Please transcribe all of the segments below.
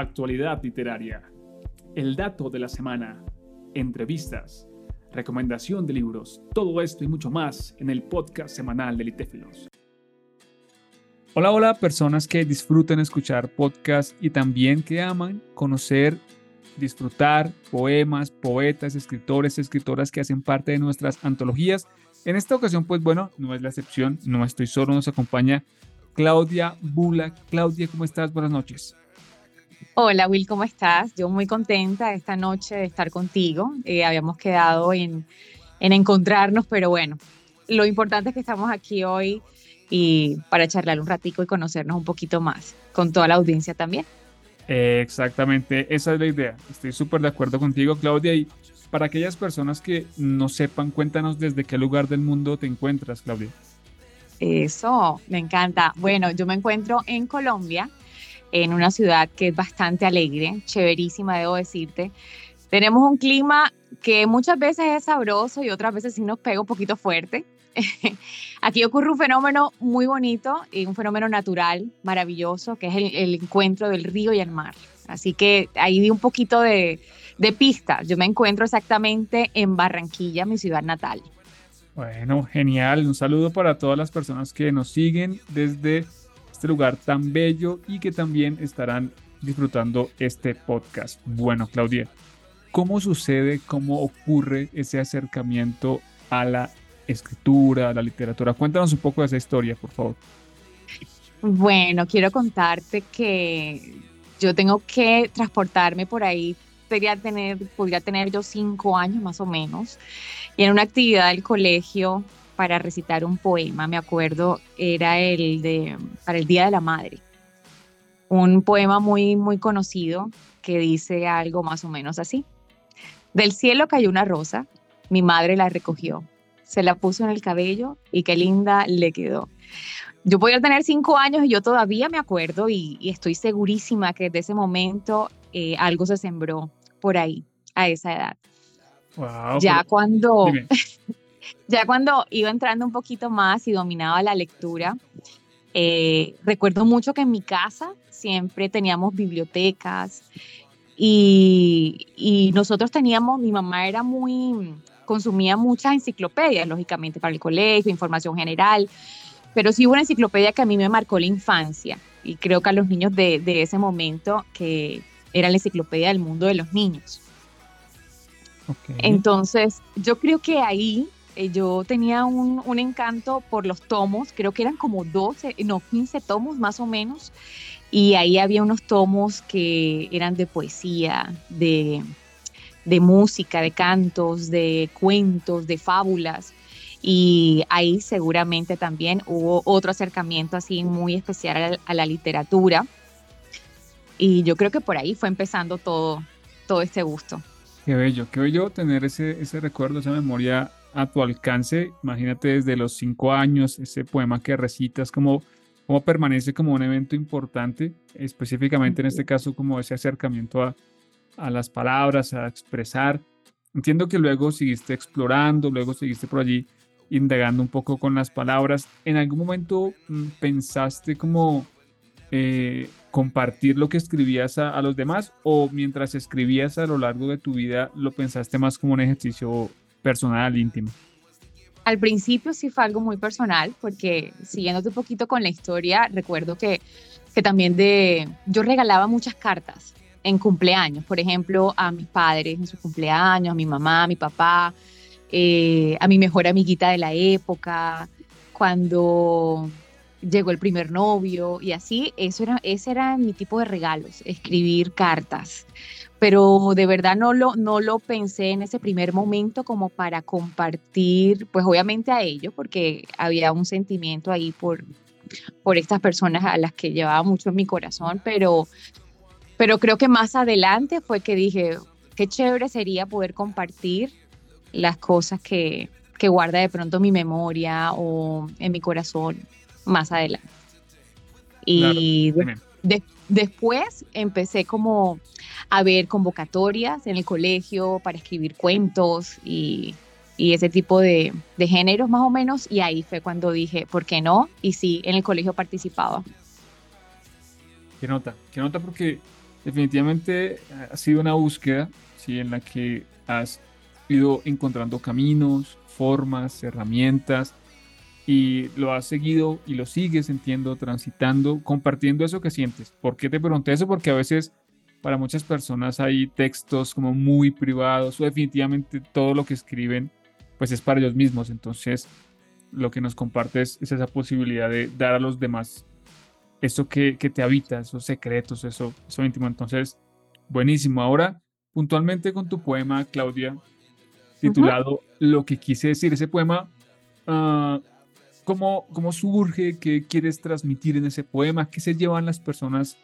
actualidad literaria, el dato de la semana, entrevistas, recomendación de libros, todo esto y mucho más en el podcast semanal de Litéfilos. Hola, hola, personas que disfruten escuchar podcasts y también que aman conocer, disfrutar poemas, poetas, escritores, escritoras que hacen parte de nuestras antologías. En esta ocasión, pues bueno, no es la excepción, no estoy solo, nos acompaña Claudia Bula. Claudia, ¿cómo estás? Buenas noches. Hola Will, ¿cómo estás? Yo muy contenta esta noche de estar contigo. Eh, habíamos quedado en, en encontrarnos, pero bueno, lo importante es que estamos aquí hoy y para charlar un ratico y conocernos un poquito más, con toda la audiencia también. exactamente, esa es la idea. Estoy súper de acuerdo contigo, Claudia. Y para aquellas personas que no sepan, cuéntanos desde qué lugar del mundo te encuentras, Claudia. Eso, me encanta. Bueno, yo me encuentro en Colombia, en una ciudad que es bastante alegre, chéverísima, debo decirte. Tenemos un clima que muchas veces es sabroso y otras veces sí nos pega un poquito fuerte. Aquí ocurre un fenómeno muy bonito y un fenómeno natural maravilloso, que es el, encuentro del río y el mar. Así que ahí di un poquito de, de pista. Yo me encuentro exactamente en Barranquilla, mi ciudad natal. Bueno, genial. Un saludo para todas las personas que nos siguen desde este lugar tan bello y que también estarán disfrutando este podcast. Bueno, Claudia, ¿cómo sucede, cómo ocurre ese acercamiento a la escritura, a la literatura? Cuéntanos un poco de esa historia, por favor. Bueno, quiero contarte que yo tengo que transportarme por ahí podría tener, podría tener yo cinco años más o menos, y en una actividad del colegio para recitar un poema, me acuerdo, era el de, para el Día de la Madre, un poema muy, muy conocido que dice algo más o menos así. Del cielo cayó una rosa, mi madre la recogió, se la puso en el cabello y qué linda le quedó. Yo podía tener cinco años y yo todavía me acuerdo y, y estoy segurísima que desde ese momento eh, algo se sembró por ahí, a esa edad. ya cuando, ya cuando iba entrando un poquito más y dominaba la lectura, eh, recuerdo mucho que en mi casa siempre teníamos bibliotecas y, y, nosotros teníamos, mi mamá era muy, consumía muchas enciclopedias, lógicamente, para el colegio, información general, pero sí hubo una enciclopedia que a mí me marcó la infancia y creo que a los niños de, de ese momento que era la enciclopedia del mundo de los niños. Entonces, yo creo que ahí eh, yo tenía un, encanto por los tomos, creo que eran como 12, no, 15 tomos más o menos, y ahí había unos tomos que eran de poesía, de, música, de cantos, de cuentos, de fábulas. Y ahí seguramente también hubo otro acercamiento así muy especial a la literatura y yo creo que por ahí fue empezando todo, todo este gusto. Qué bello, qué bello tener ese, ese recuerdo, esa memoria a tu alcance. Imagínate desde los cinco años, ese poema que recitas, cómo, cómo permanece como un evento importante, específicamente en este caso como ese acercamiento a, a las palabras, a expresar. Entiendo que luego seguiste explorando, luego seguiste por allí indagando un poco con las palabras. ¿En algún momento mm, pensaste como eh, compartir lo que escribías a, los demás o mientras escribías a lo largo de tu vida lo pensaste más como un ejercicio personal, íntimo? Al principio sí fue algo muy personal porque siguiéndote un poquito con la historia, recuerdo que, que también de, yo regalaba muchas cartas en cumpleaños, por ejemplo, a mis padres en sus cumpleaños, a mi mamá, a mi papá, eh, a mi mejor amiguita de la época, cuando llegó el primer novio y así, eso era, ese era mi tipo de regalos, escribir cartas. Pero de verdad no lo, no lo pensé en ese primer momento como para compartir, pues obviamente a ellos, porque había un sentimiento ahí por, por estas personas a las que llevaba mucho en mi corazón, pero, pero creo que más adelante fue que dije, qué chévere sería poder compartir las cosas que, que guarda de pronto mi memoria o en mi corazón más adelante. Y después empecé como a ver convocatorias en el colegio para escribir cuentos y, ese tipo de, géneros más o menos. Y ahí fue cuando dije, ¿por qué no? Y sí, en el colegio participaba. Qué nota, qué nota porque definitivamente ha sido una búsqueda, ¿sí? En la que has ido encontrando caminos, formas, herramientas, y lo has seguido y lo sigues sintiendo, transitando, compartiendo eso que sientes. ¿Por qué te pregunté eso? Porque a veces para muchas personas hay textos como muy privados o definitivamente todo lo que escriben pues es para ellos mismos. Entonces lo que nos compartes es esa posibilidad de dar a los demás eso que, que te habita, esos secretos, eso, eso íntimo. Entonces, buenísimo. Ahora, puntualmente con tu poema, Claudia, titulado Lo que quise decir, ese poema... Uh, ¿Cómo, ¿Cómo surge? ¿Qué quieres transmitir en ese poema? ¿Qué se llevan las personas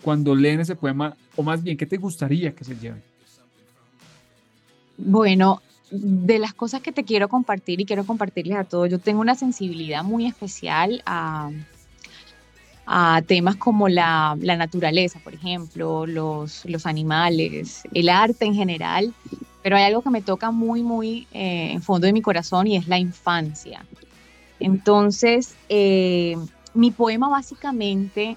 cuando leen ese poema? O más bien, ¿qué te gustaría que se lleven? Bueno, de las cosas que te quiero compartir y quiero compartirles a todos, yo tengo una sensibilidad muy especial a, a temas como la, la, naturaleza, por ejemplo, los, los, animales, el arte en general, pero hay algo que me toca muy, muy eh, en fondo de mi corazón y es la infancia. Entonces, eh, mi poema básicamente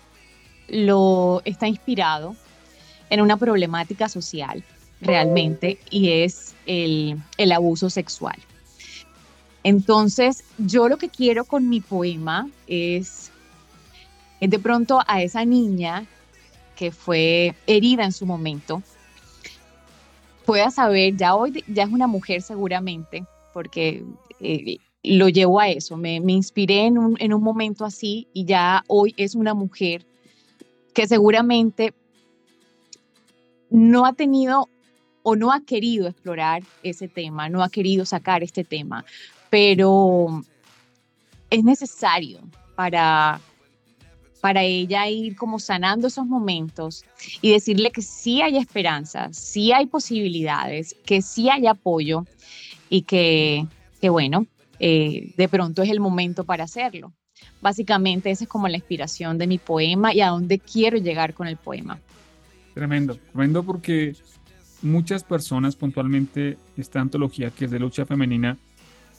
lo está inspirado en una problemática social realmente y es el, abuso sexual. Entonces, yo lo que quiero con mi poema es, es de pronto a esa niña que fue herida en su momento, pueda saber, ya hoy ya es una mujer seguramente, porque eh, lo llevo a eso. Me, inspiré en un, en un momento así y ya hoy es una mujer que seguramente no ha tenido o no ha querido explorar ese tema, no ha querido sacar este tema, pero es necesario para, para ella ir como sanando esos momentos y decirle que sí hay esperanza, sí hay posibilidades, que sí hay apoyo y que bueno, eh, de pronto es el momento para hacerlo. Básicamente esa es como la inspiración de mi poema y a dónde quiero llegar con el poema. Tremendo, tremendo porque muchas personas puntualmente esta antología que es de lucha femenina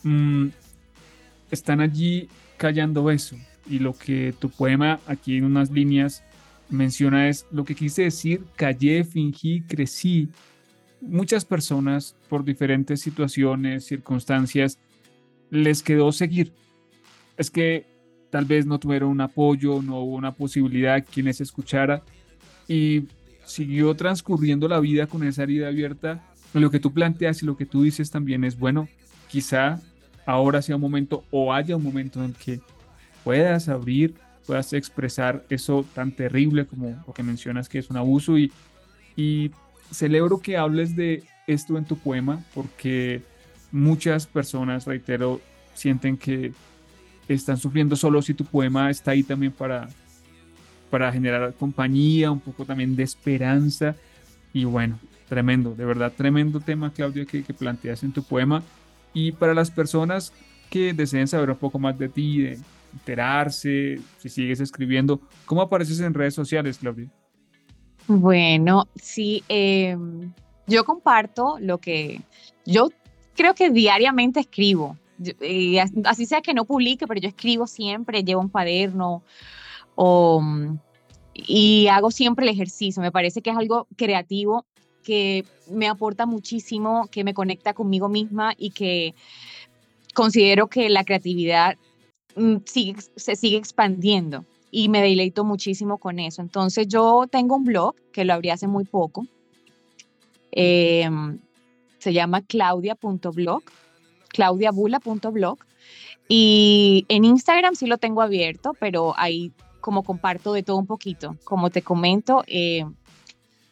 mm, están allí callando eso y lo que tu poema aquí en unas líneas menciona es lo que quise decir, callé, fingí, crecí. Muchas personas por diferentes situaciones, circunstancias, les quedó seguir. Es que tal vez no tuvieron un apoyo, no hubo una posibilidad quien les escuchara y siguió transcurriendo la vida con esa herida abierta. Lo que tú planteas y lo que tú dices también es, bueno, quizá ahora sea un momento o haya un momento en el que puedas abrir, puedas expresar eso tan terrible como lo que mencionas que es un abuso y celebro que hables de esto en tu poema porque muchas personas, reitero, sienten que están sufriendo solo si tu poema está ahí también para, para generar compañía, un poco también de esperanza. Y bueno, tremendo, de verdad, tremendo tema, Claudia, que, que planteas en tu poema. Y para las personas que deseen saber un poco más de ti, de enterarse, si sigues escribiendo, ¿cómo apareces en redes sociales, Claudia? Bueno, sí, em, yo comparto lo que yo creo que diariamente escribo. Y así sea que no publique, pero yo escribo siempre, llevo un cuaderno y hago siempre el ejercicio. Me parece que es algo creativo que me aporta muchísimo, que me conecta conmigo misma y que considero que la creatividad mm, se sigue expandiendo y me deleito muchísimo con eso. Entonces yo tengo un blog que lo abrí hace muy poco. Eh, se llama claudia.blog, claudiabula.blog. Y en Instagram sí lo tengo abierto, pero ahí como comparto de todo un poquito. Como te comento, eh,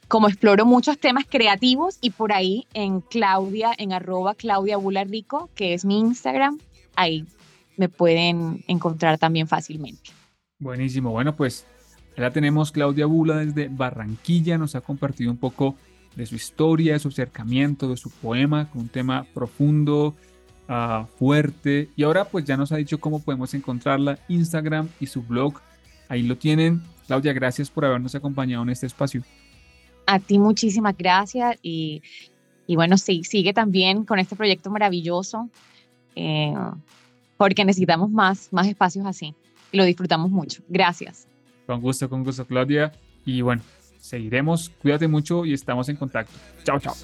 como exploro muchos temas creativos y por ahí en Claudia, en arroba Claudia Rico, que es mi Instagram, ahí me pueden encontrar también fácilmente. Buenísimo. Bueno, pues ya tenemos Claudia Bula desde Barranquilla, nos ha compartido un poco de su historia, de su acercamiento, de su poema, con un tema profundo, uh, fuerte. Y ahora pues ya nos ha dicho cómo podemos encontrarla, Instagram y su blog. Ahí lo tienen. Claudia, gracias por habernos acompañado en este espacio. A ti muchísimas gracias y, y bueno, sí, sigue también con este proyecto maravilloso eh, porque necesitamos más, más espacios así y lo disfrutamos mucho. Gracias. Con gusto, con gusto, Claudia. Y bueno, seguiremos. Cuídate mucho y estamos en contacto. Chao, chao.